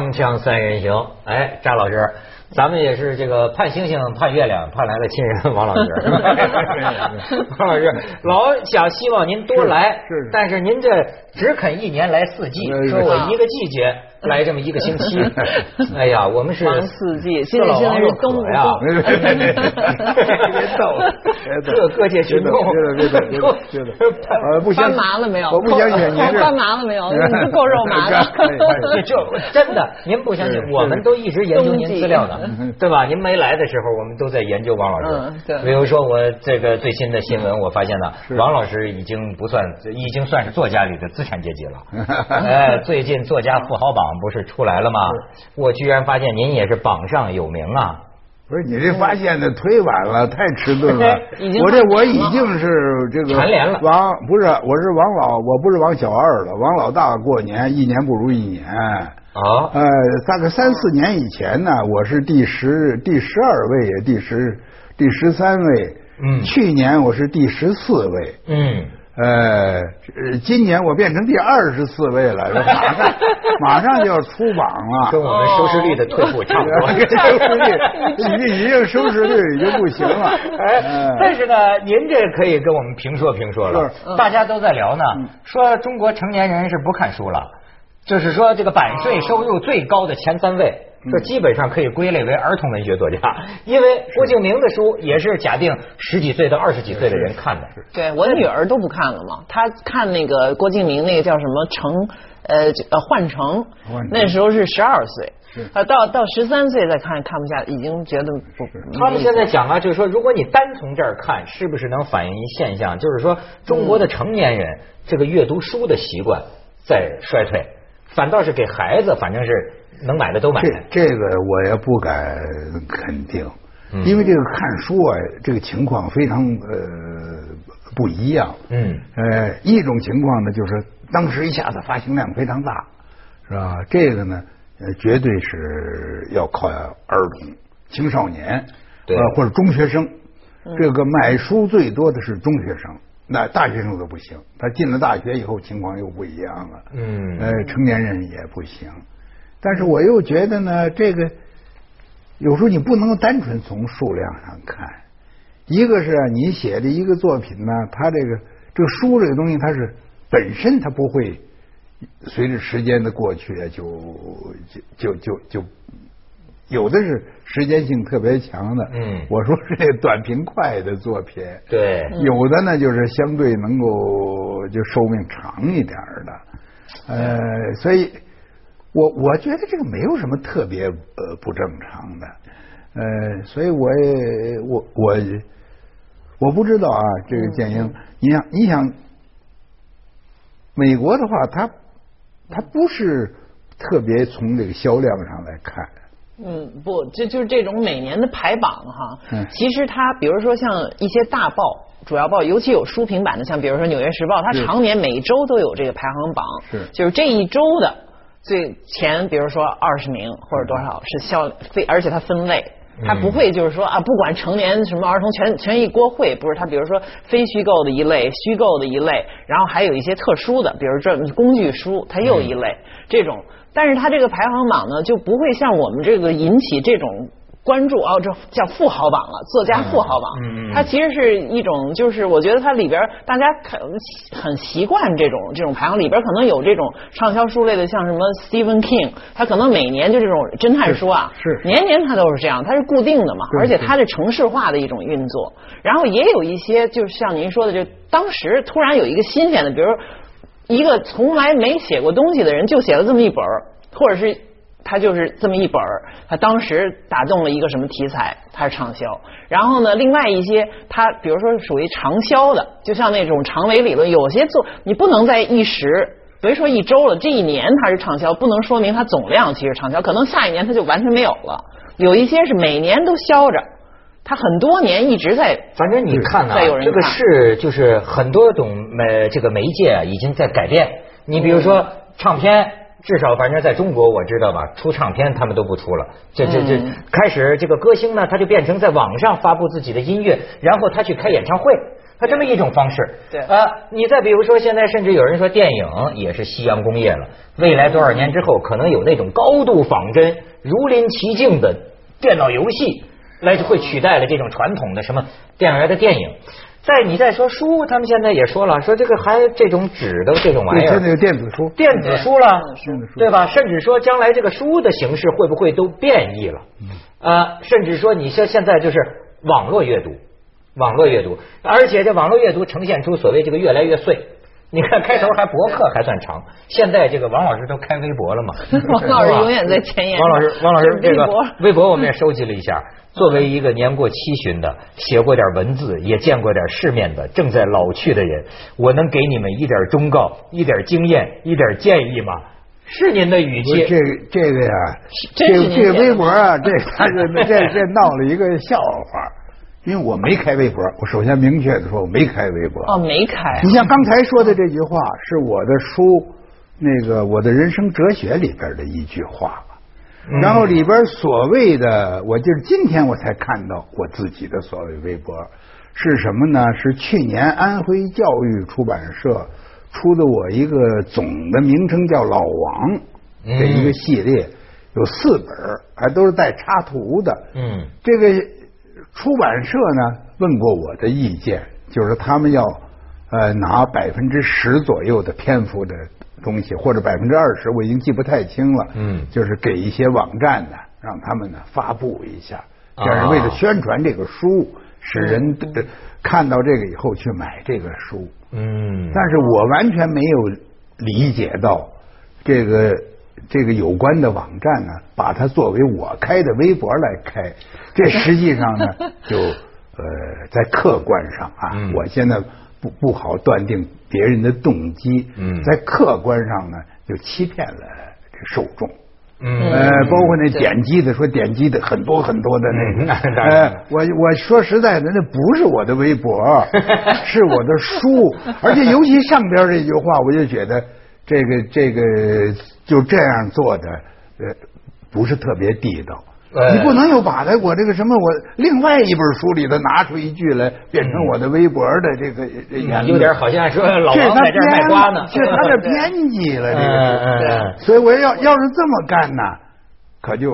锵锵三人行，哎，张老师，咱们也是这个盼星星盼月亮盼来了亲人王老师，王老师老想希望您多来，是但是您这只肯一年来四季，说我一个季节来这么一个星期，哎呀，我们是忙四季四现在现在是冬渴呀，别逗了，各各界群众别逗别逗别逗别逗，呃，不相翻麻了没有？我不相信您这翻麻了没有？你这够肉麻的。就真的，您不相信我们都一直研究您资料呢嗯，对吧？您没来的时候，我们都在研究王老师。比如说我这个最新的新闻，我发现呢，是王老师已经不算，已经算是作家里的资产阶级了。哎，最近作家富豪榜不是出来了吗？我居然发现您也是榜上有名啊！不是你这发现的忒晚了，太迟钝了。我这我已经是这个蝉联了王不是，我是王老，我不是王小二了。王老大过年一年不如一年。啊，呃，大概三四年以前呢，我是第十、第十二位，第十、第十三位。嗯去年我是第十四位。嗯，呃，呃今年我变成第二十四位了，马上 马上就要出榜了。跟我们收视率的退步差不多。收视率已经已经收视率已经不行了。哎嗯，但是呢，您这可以跟我们评说评说了。大家都在聊呢，嗯说中国成年人是不看书了，就是说这个版税收入最高的前三位。嗯。这基本上可以归类为儿童文学作家，因为郭敬明的书也是假定十几岁到二十几岁的人看的。对我女儿都不看了嘛，她看那个郭敬明那个叫什么城呃这呃幻城，那时候是十二岁，啊到到十三岁再看看不下，已经觉得不。他们现在讲啊，就是说，如果你单从这儿看，是不是能反映一现象，就是说中国的成年人这个阅读书的习惯在衰退，反倒是给孩子，反正是能买的都买。这这个我也不敢肯定，嗯因为这个看书啊，这个情况非常呃不一样。嗯呃，一种情况呢，就是当时一下子发行量非常大，是吧？这个呢，呃，绝对是要靠儿童、青少年，对呃，或者中学生。这个买书最多的是中学生，那大学生都不行。他进了大学以后，情况又不一样了。嗯呃，成年人也不行。但是我又觉得呢，这个有时候你不能单纯从数量上看。一个是啊你写的一个作品呢，它这个这个书这个东西，它是本身它不会随着时间的过去啊，就就就就就有的是时间性特别强的。嗯我说是这短平快的作品。对，有的呢，就是相对能够就寿命长一点的，呃，所以我我觉得这个没有什么特别呃不正常的，呃，所以我也我我我不知道啊，这个建英，你想你想，美国的话，它它不是特别从这个销量上来看，嗯，不，就就是这种每年的排榜哈。嗯。其实它，比如说像一些大报、主要报，尤其有书评版的，像比如说《纽约时报》，它常年每周都有这个排行榜。是。就是这一周的最前，比如说二十名或者多少是销非，而且它分类。它不会就是说啊，不管成年什么儿童全全一锅烩，不是它，比如说非虚构的一类，虚构的一类，然后还有一些特殊的，比如这工具书，它又一类、这种。但是它这个排行榜呢，就不会像我们这个引起这种关注哦，这叫富豪榜了，作家富豪榜。嗯嗯它其实是一种，就是我觉得它里边大家很很习惯这种这种排行，里边可能有这种畅销书类的，像什么 Stephen King，他可能每年就这种侦探书啊，是是年年他都是这样，它是固定的嘛，而且它是城市化的一种运作。然后也有一些，就是像您说的，就当时突然有一个新鲜的，比如一个从来没写过东西的人，就写了这么一本，或者是他就是这么一本儿，他当时打动了一个什么题材，它是畅销。然后呢，另外一些它比如说属于长销的，就像那种长尾理论，有些作你不能在一时。别说一周了，这一年它是畅销，不能说明它总量其实畅销，可能下一年它就完全没有了。有一些是每年都销着，它很多年一直在反正你看呐、再有人这个是就是很多种媒这个媒介啊，已经在改变。你比如说唱片，至少反正在中国我知道吧，出唱片他们都不出了。这这这嗯开始这个歌星呢，他就变成在网上发布自己的音乐，然后他去开演唱会。他这么一种方式。对啊，你再比如说，现在甚至有人说电影也是夕阳工业了，未来多少年之后，可能有那种高度仿真、如临其境的电脑游戏来会取代了这种传统的什么电影院的电影。再你再说书，他们现在也说了，说这个还这种纸的这种玩意对，现在，有电子书，电子书了对吧？甚至说将来这个书的形式会不会都变异了？啊，甚至说你像现在就是网络阅读，网络阅读，而且这网络阅读呈现出所谓这个越来越碎。你看开头还博客还算长，现在这个王老师都开微博了嘛？王老师永远在前沿。王老师，王老师，这个微博微博我们也收集了一下。作为一个年过七旬的，写过点文字，也见过点世面的，正在老去的人，我能给你们一点忠告、一点经验、一点建议吗？是您的语气。这这个呀，这这微博啊，这他这这这闹了一个笑话，因为我没开微博，我首先明确的说我没开微博。哦，没开。你像刚才说的这句话，是我的书那个我的人生哲学里边的一句话。然后里边所谓的，我就是今天我才看到我自己的所谓微博是什么呢？是去年安徽教育出版社出的我一个总的名称叫《老王》的一个系列，有四本，还都是带插图的。嗯这个出版社呢问过我的意见，就是他们要呃拿百分之十左右的篇幅的东西，或者百分之二十，我已经记不太清了。嗯就是给一些网站呢，让他们呢发布一下，啊这是为了宣传这个书，使人呃看到这个以后去买这个书。嗯但是我完全没有理解到这个这个有关的网站呢，把它作为我开的微博来开，这实际上呢，就呃在客观上啊，嗯。我现在不不好断定别人的动机，嗯。在客观上呢，就欺骗了这受众。嗯。呃，包括那点击的，说点击的很多很多的那个，我我说实在的，那不是我的微博，是我的书，而且尤其上边这句话，我就觉得这个这个就这样做的，呃，不是特别地道。哎你不能又把它我这个什么我另外一本书里头拿出一句来，变成我的微博的这个有点好像说老这是他王在这卖瓜呢。编，这是他这编辑了，这个所以我要要是这么干呢，可就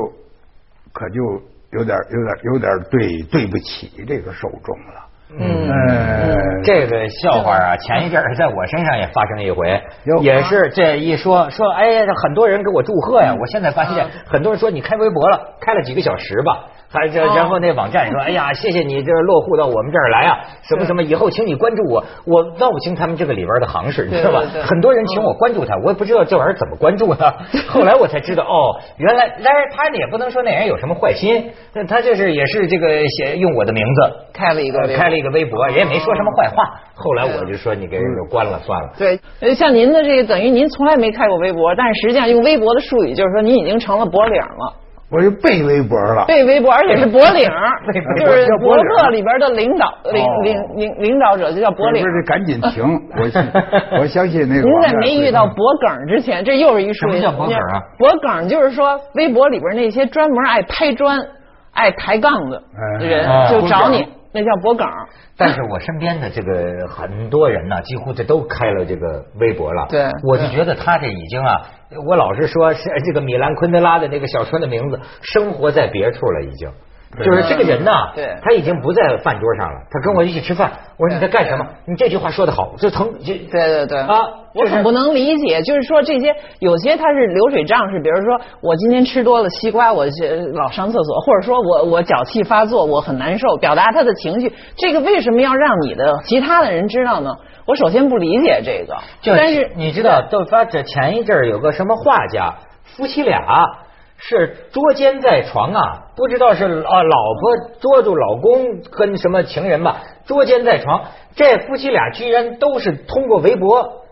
可就有点有点有点对对不起这个受众了。嗯。呃，这个笑话啊，前一阵儿在我身上也发生一回，也是这一说说，哎呀，很多人给我祝贺呀。我现在发现很多人说你开微博了，开了几个小时吧，还这哦然后那网站说，哎呀，谢谢你这落户到我们这儿来啊，什么什么，以后请你关注我。我闹不清他们这个里边的行市，你知道吧很多人请我关注他，我也不知道这玩意儿怎么关注的。后来我才知道，哦，原来，但是他也不能说那人有什么坏心，他就是也是这个写用我的名字。开了一个开了一个微博，人也没说什么坏话。后来我就说你给人就关了算了。对，呃像您的这个等于您从来没开过微博，但是实际上用微博的术语就是说您已经成了博领了，我就背微博了。背微博而且是脖领，就是博客里边的领导领哦领领领导者就叫脖领不。是，赶紧停！我我相信那个您在没遇到博梗之前，这又是一术语。什么叫博梗啊脖梗就是说，微博里边那些专门爱拍砖、爱抬杠的人哎就找你那叫博梗。但是我身边的这个很多人呢，几乎这都开了这个微博了。对我就觉得他这已经啊，我老是说是这个米兰昆德拉的那个小说的名字，生活在别处了，已经。就是这个人呢，对他已经不在饭桌上了。他跟我一起吃饭，我说你在干什么？你这句话说的好，就疼，就对对对啊，我很不能理解，就是说这些有些他是流水账，是比如说我今天吃多了西瓜，我是老上厕所，或者说我我脚气发作，我很难受，表达他的情绪，这个为什么要让你的其他的人知道呢？我首先不理解这个，但是你知道，都发这前一阵儿有个什么画家，夫妻俩是捉奸在床啊，不知道是啊老婆捉住老公跟什么情人吧，捉奸在床，这夫妻俩居然都是通过微博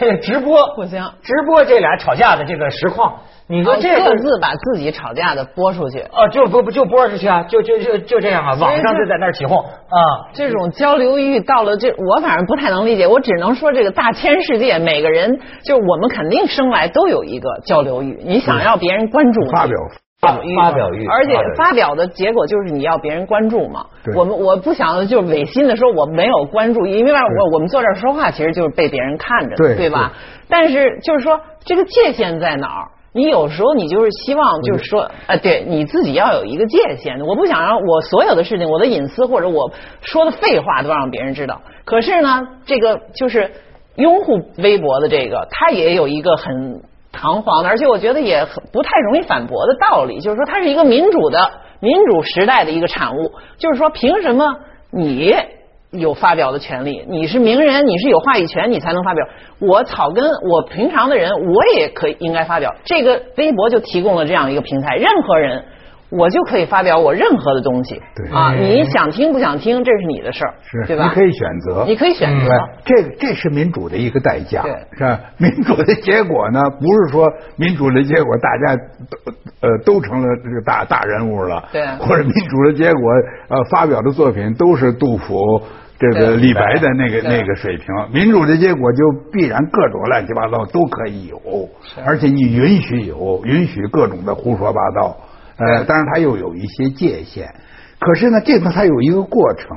这直播，不行直播这俩吵架的这个实况。你说这个各自把自己吵架的播出去，哦，就不不就播出去啊，就就就就这样啊，网上就在那儿起哄啊。这种交流欲到了这，我反正不太能理解。我只能说，这个大千世界，每个人就我们肯定生来都有一个交流欲，你想要别人关注你，发表发发表欲，而且发表的结果就是你要别人关注嘛。我们我不想就违心的说我没有关注，因为我我们坐这儿说话其实就是被别人看着的，对对吧？但是就是说这个界限在哪儿？你有时候你就是希望就是说，呃，对你自己要有一个界限。我不想让我所有的事情，我的隐私或者我说的废话都让别人知道。可是呢，这个就是拥护微博的这个，他也有一个很堂皇的，而且我觉得也不太容易反驳的道理，就是说它是一个民主的民主时代的一个产物，就是说凭什么你有发表的权利？你是名人，你是有话语权，你才能发表。我草根，我平常的人，我也可以应该发表。这个微博就提供了这样一个平台，任何人。我就可以发表我任何的东西，对。啊，嗯。你想听不想听，这是你的事儿，是，对吧？你可以选择，你可以选择。对，这个这是民主的一个代价，对。是吧？民主的结果呢，不是说民主的结果大家都呃都成了这个大大人物了，对。或者民主的结果呃发表的作品都是杜甫。这个李白的那个那个水平，民主的结果就必然各种乱七八糟都可以有，而且你允许有，允许各种的胡说八道，呃，对当然它又有一些界限。可是呢，这个它有一个过程，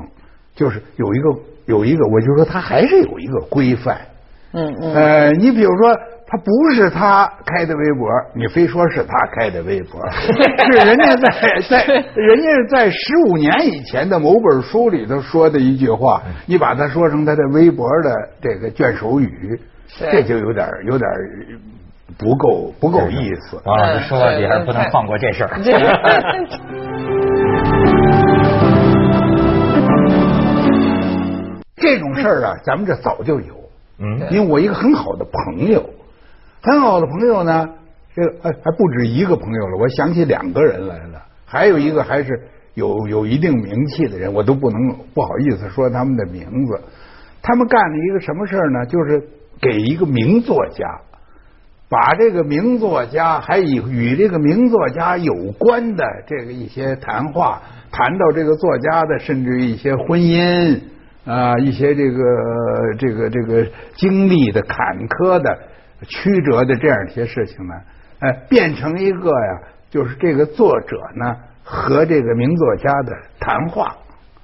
就是有一个有一个，我就说它还是有一个规范。嗯嗯，呃，你比如说，他不是他开的微博，你非说是他开的微博，是人家在在 人家在十五年以前的某本书里头说的一句话，你把它说成他的微博的这个卷首语，这就有点有点不够不够意思。王老师说到底还是不能放过这事儿。这 这种事儿啊，咱们这早就有。嗯因为我一个很好的朋友，很好的朋友呢，这个哎还不止一个朋友了，我想起两个人来了，还有一个还是有有一定名气的人，我都不能不好意思说他们的名字。他们干了一个什么事儿呢？就是给一个名作家，把这个名作家还与与这个名作家有关的这个一些谈话，谈到这个作家的，甚至于一些婚姻啊、一些这个这个这个经历的坎坷的、曲折的这样一些事情呢，哎，变成一个呀，就是这个作者呢和这个名作家的谈话。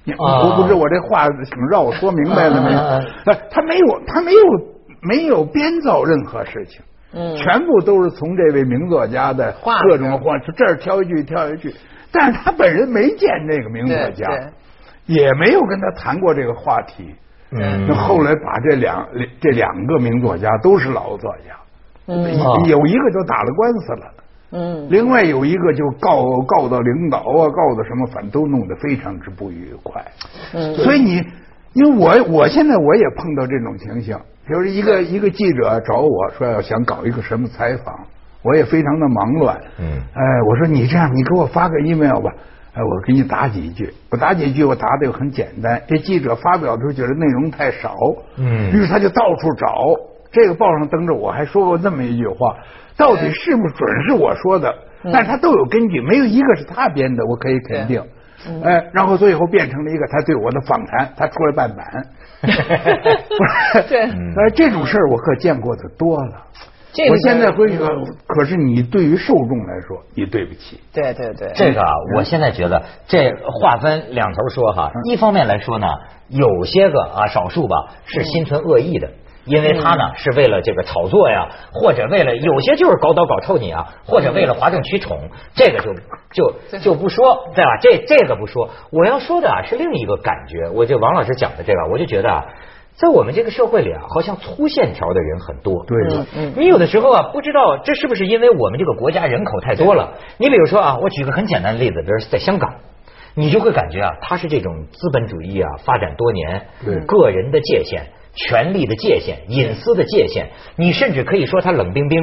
我不知我这话挺绕，我说明白了没他没有，他没有没有编造任何事情，嗯全部都是从这位名作家的各种话，这儿挑一句挑一句，但是他本人没见这个名作家对，也没有跟他谈过这个话题。嗯那后来把这两这两个名作家都是老作家，嗯啊有一个就打了官司了。嗯另外有一个就告告到领导啊，告到什么，反正都弄得非常之不愉快。嗯所以你，因为我我现在我也碰到这种情形，比如一个一个记者找我说要想搞一个什么采访，我也非常的忙乱。嗯哎，我说你这样，你给我发个 email 吧。哎，我给你打几句，我打几句，我答的又很简单。这记者发表的时候觉得内容太少，嗯于是他就到处找。这个报上登着，我还说过这么一句话，到底是不是准是我说的？但是他都有根据，没有一个是他编的，我可以肯定。哎，然后最后变成了一个他对我的访谈，他出来办版。不是，对呃，这种事儿我可见过的多了。这个我现在回去，可是你对于受众来说，你对不起。对对对，这个啊，我现在觉得这划分两头说哈。一方面来说呢，有些个啊少数吧是心存恶意的。因为他呢是为了这个炒作呀，或者为了有些就是搞倒搞臭你啊，或者为了哗众取宠，这个就就就不说，对吧？这这个不说，我要说的啊是另一个感觉。我就王老师讲的这个，我就觉得啊，在我们这个社会里啊，好像粗线条的人很多。对了，嗯你有的时候啊，不知道这是不是因为我们这个国家人口太多了。你比如说啊，我举个很简单的例子，比如在香港，你就会感觉啊，他是这种资本主义啊发展多年，对个人的界限、权力的界限、隐私的界限，你甚至可以说他冷冰冰。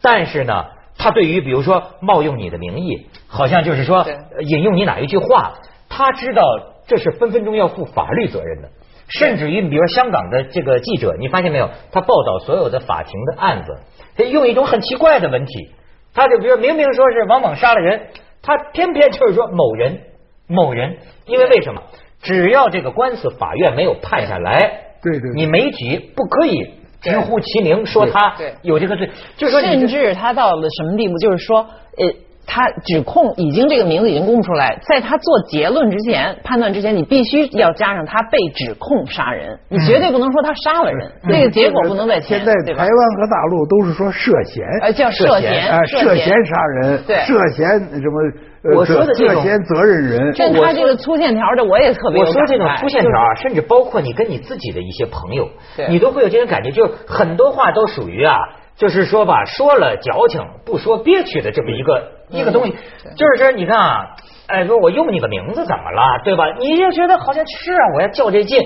但是呢，他对于比如说冒用你的名义，好像就是说引用你哪一句话，他知道这是分分钟要负法律责任的。甚至于，比如说香港的这个记者，你发现没有？他报道所有的法庭的案子，他用一种很奇怪的文体，他就比如明明说是王猛杀了人，他偏偏就是说某人某人，因为为什么？只要这个官司法院没有判下来，对对对。你媒体不可以直呼其名，说他有这个罪，就是说甚至他到了什么地步，就是说，呃，他指控已经这个名字已经公布出来，在他做结论之前、判断之前，你必须要加上他被指控杀人，你绝对不能说他杀了人，那个结果不能在前。现在台湾和大陆都是说涉嫌，呃叫涉嫌啊，涉涉嫌杀人，对。涉嫌什么？呃我说的这种涉嫌责任人，但他这个粗线条的，我也特别有我说这种粗线条啊，甚至包括你跟你自己的一些朋友，你都会有这种感觉，就是很多话都属于啊，就是说吧，说了矫情，不说憋屈的这么一个一个东西。就是说，你看啊，哎，说我用你个名字怎么了，对吧？你就觉得好像是啊，我要较这劲。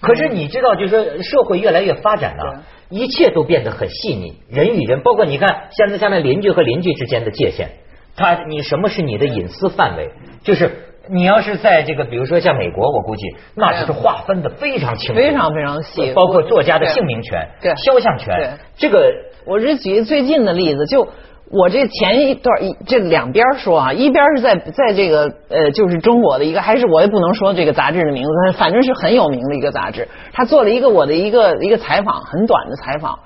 可是你知道，就是说社会越来越发展了，一切都变得很细腻，人与人，包括你看，现在下面邻居和邻居之间的界限。他，你什么是你的隐私范围？就是你要是在这个，比如说像美国，我估计那就是划分的非常清楚，非常非常细包括作家的姓名权、肖像权，这个我是举最近的例子，就我这前一段一这两边说啊，一边是在在这个呃，就是中国的一个，还是我也不能说这个杂志的名字，反正是很有名的一个杂志，他做了一个我的一个一个采访，很短的采访。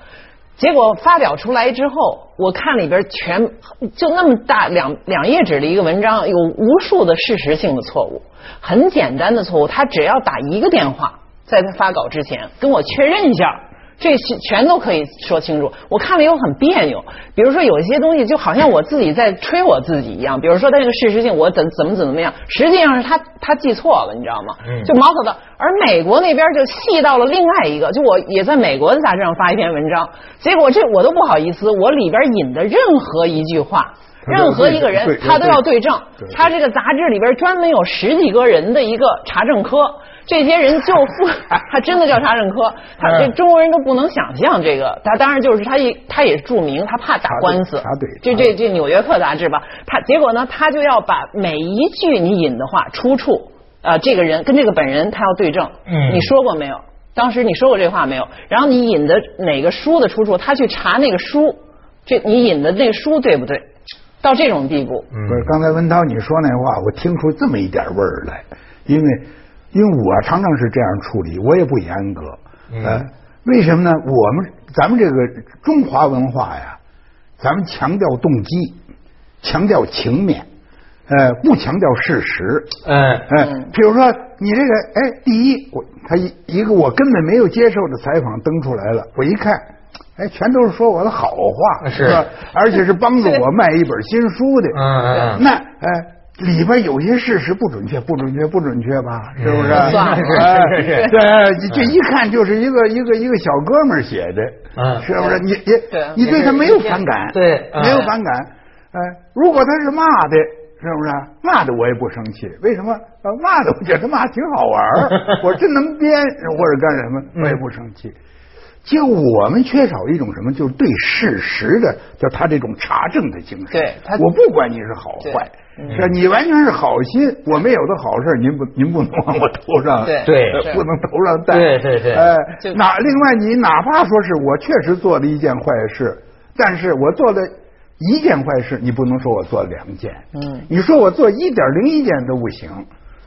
结果发表出来之后，我看里边全就那么大两两页纸的一个文章，有无数的事实性的错误，很简单的错误，他只要打一个电话，在他发稿之前跟我确认一下，这些全都可以说清楚。我看了以后很别扭，比如说有一些东西就好像我自己在吹我自己一样，比如说他这个事实性我怎怎么怎么样，实际上是他他记错了，你知道吗？嗯就毛头的。而美国那边就细到了另外一个，就我也在美国的杂志上发一篇文章，结果这我都不好意思，我里边引的任何一句话。任何一个人，他都要对证。他这个杂志里边专门有十几个人的一个查证科，这些人就负，他真的叫查证科。他这嗯中国人都不能想象这个。他当然就是他也他也著名他怕打官司查对。这这这《纽约客》杂志吧，他结果呢，他就要把每一句你引的话出处，呃，这个人跟这个本人他要对证。嗯你说过没有？当时你说过这话没有？然后你引的哪个书的出处，他去查那个书，这你引的那个书对不对？到这种地步，不是，刚才文涛你说那话，我听出这么一点味儿来，因为因为我常常是这样处理，我也不严格，呃，为什么呢？我们咱们这个中华文化呀，咱们强调动机，强调情面，呃，不强调事实。嗯哎，比如说你这个，哎，第一，我他一一个我根本没有接受的采访登出来了，我一看，哎，全都是说我的好话，是吧？而且是帮助我卖一本新书的，嗯嗯嗯那哎。里边有些事实不准确，不准确，不准确吧？是不是？嗯算了哎是是是对，这一看就是一个一个一个小哥们儿写的，嗯是不是？你你你对他没有反感，对嗯没有反感。哎，如果他是骂的，是不是？骂的我也不生气，为什么？啊，骂的我觉得骂挺好玩儿，我真能编或者干什么，我也不生气。就我们缺少一种什么，就是对事实的，叫他这种查证的精神。对他我不管你是好坏，是你完全是好心，我们有的好事，您不您不能往我头上，对不能头上戴。对对对哎，哪另外你哪怕说是我确实做了一件坏事，但是我做了一件坏事，你不能说我做了两件。嗯你说我做一点零一件都不行。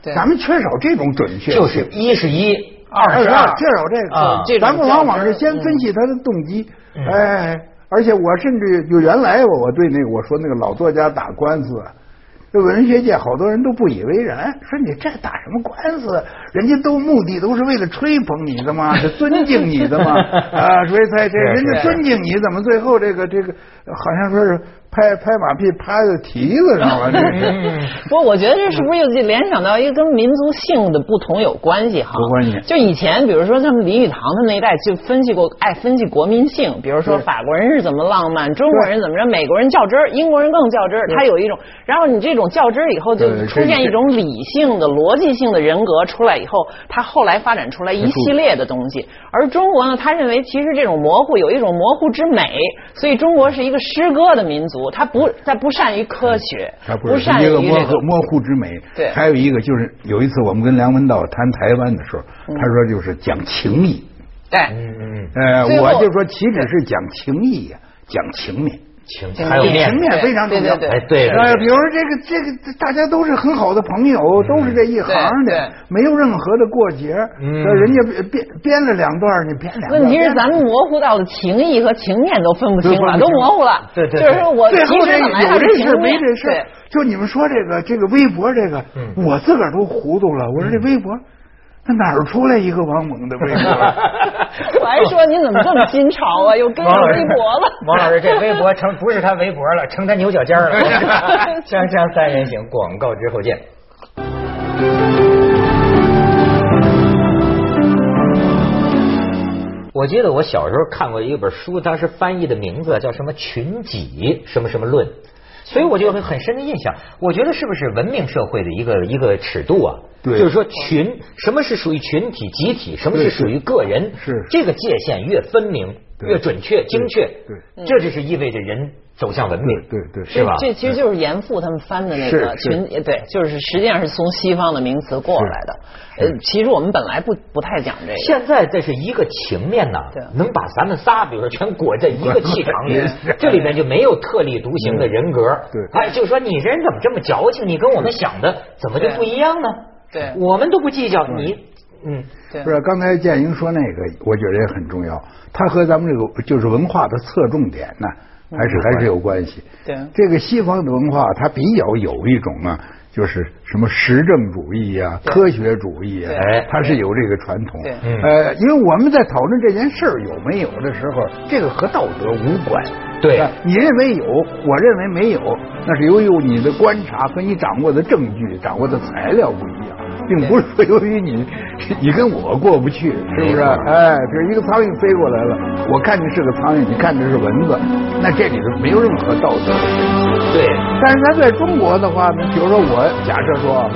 对咱们缺少这种准确。就是一是一，二是二二，缺少这个，咱们往往是先分析他的动机，嗯哎，而且我甚至就原来我我对那个我说那个老作家打官司啊，这文学界好多人都不以为然，说你这打什么官司？人家都目的都是为了吹捧你的嘛，是尊敬你的嘛，啊，所以才这人家尊敬你，怎么最后这个这个好像说是拍拍马屁拍在蹄子上了？这是。嗯不过我觉得这是不是又联想到一个跟民族性的不同有关系哈？有关系就以前，比如说他们林语堂他们那一代就分析过，爱分析国民性，比如说法国人是怎么浪漫，中国人怎么着，美国人较真儿，英国人更较真儿。他有一种，然后你这种较真儿以后，就出现一种理性的、逻辑性的人格出来以后，他后来发展出来一系列的东西。而中国呢，他认为其实这种模糊有一种模糊之美，所以中国是一个诗歌的民族，他不他不善于科学，他不是善一个于一个模糊模糊之美。对还有一个就是有一次我们跟梁文道谈台湾的时候，他说就是讲情义。对。嗯嗯呃，我就说岂止是讲情义呀，讲情面。情情还有面情面非常重要。哎对对呃，比如说这个这个，大家都是很好的朋友，都是这一行的，没有任何的过节。嗯呃人家编编了两段，你编两段。问题是咱们模糊到的情谊和情面都分不清了，都模糊了。对对就是说我最后这有这事没这事，就你们说这个这个微博这个，嗯我自个儿都糊涂了。我说这微博，那哪儿出来一个王蒙的微博？我还说你怎么这么新潮啊？又跟上微博了。王老师，这微博成不是他微博了，成他牛角尖了。锵锵三人行，广告之后见。我记得我小时候看过一本书，当时翻译的名字叫什么“群己什么什么论”，所以我就有很深的印象。我觉得是不是文明社会的一个一个尺度啊？对就是说群什么是属于群体、集体，什么是属于个人，是这个界限越分明、对越准确、精确，对这就是意味着人走向文明，对对对是吧？这其实就是严复他们翻的那个是群，对，就是实际上是从西方的名词过来的。呃，其实我们本来不不太讲这个。现在这是一个情面呐，能把咱们仨，比如说全裹在一个 气场里，这里面就没有特立独行的人格。对哎，就说你这人怎么这么矫情？你跟我们想的怎么就不一样呢？对我们都不计较你，嗯，对不是，刚才建英说那个，我觉得也很重要。它和咱们这个就是文化的侧重点呢，还是还是有关系。对。这个西方的文化，它比较有一种啊，就是什么实证主义啊、科学主义啊它是有这个传统。呃，因为我们在讨论这件事儿有没有的时候，这个和道德无关。对。你认为有，我认为没有，那是由于你的观察和你掌握的证据、掌握的材料不一样，并不是说由于你你跟我过不去，是不是？哎，比如一个苍蝇飞过来了，我看你是个苍蝇，你看这是蚊子，那这里头没有任何道德。对，但是他在中国的话呢，比如说我假设说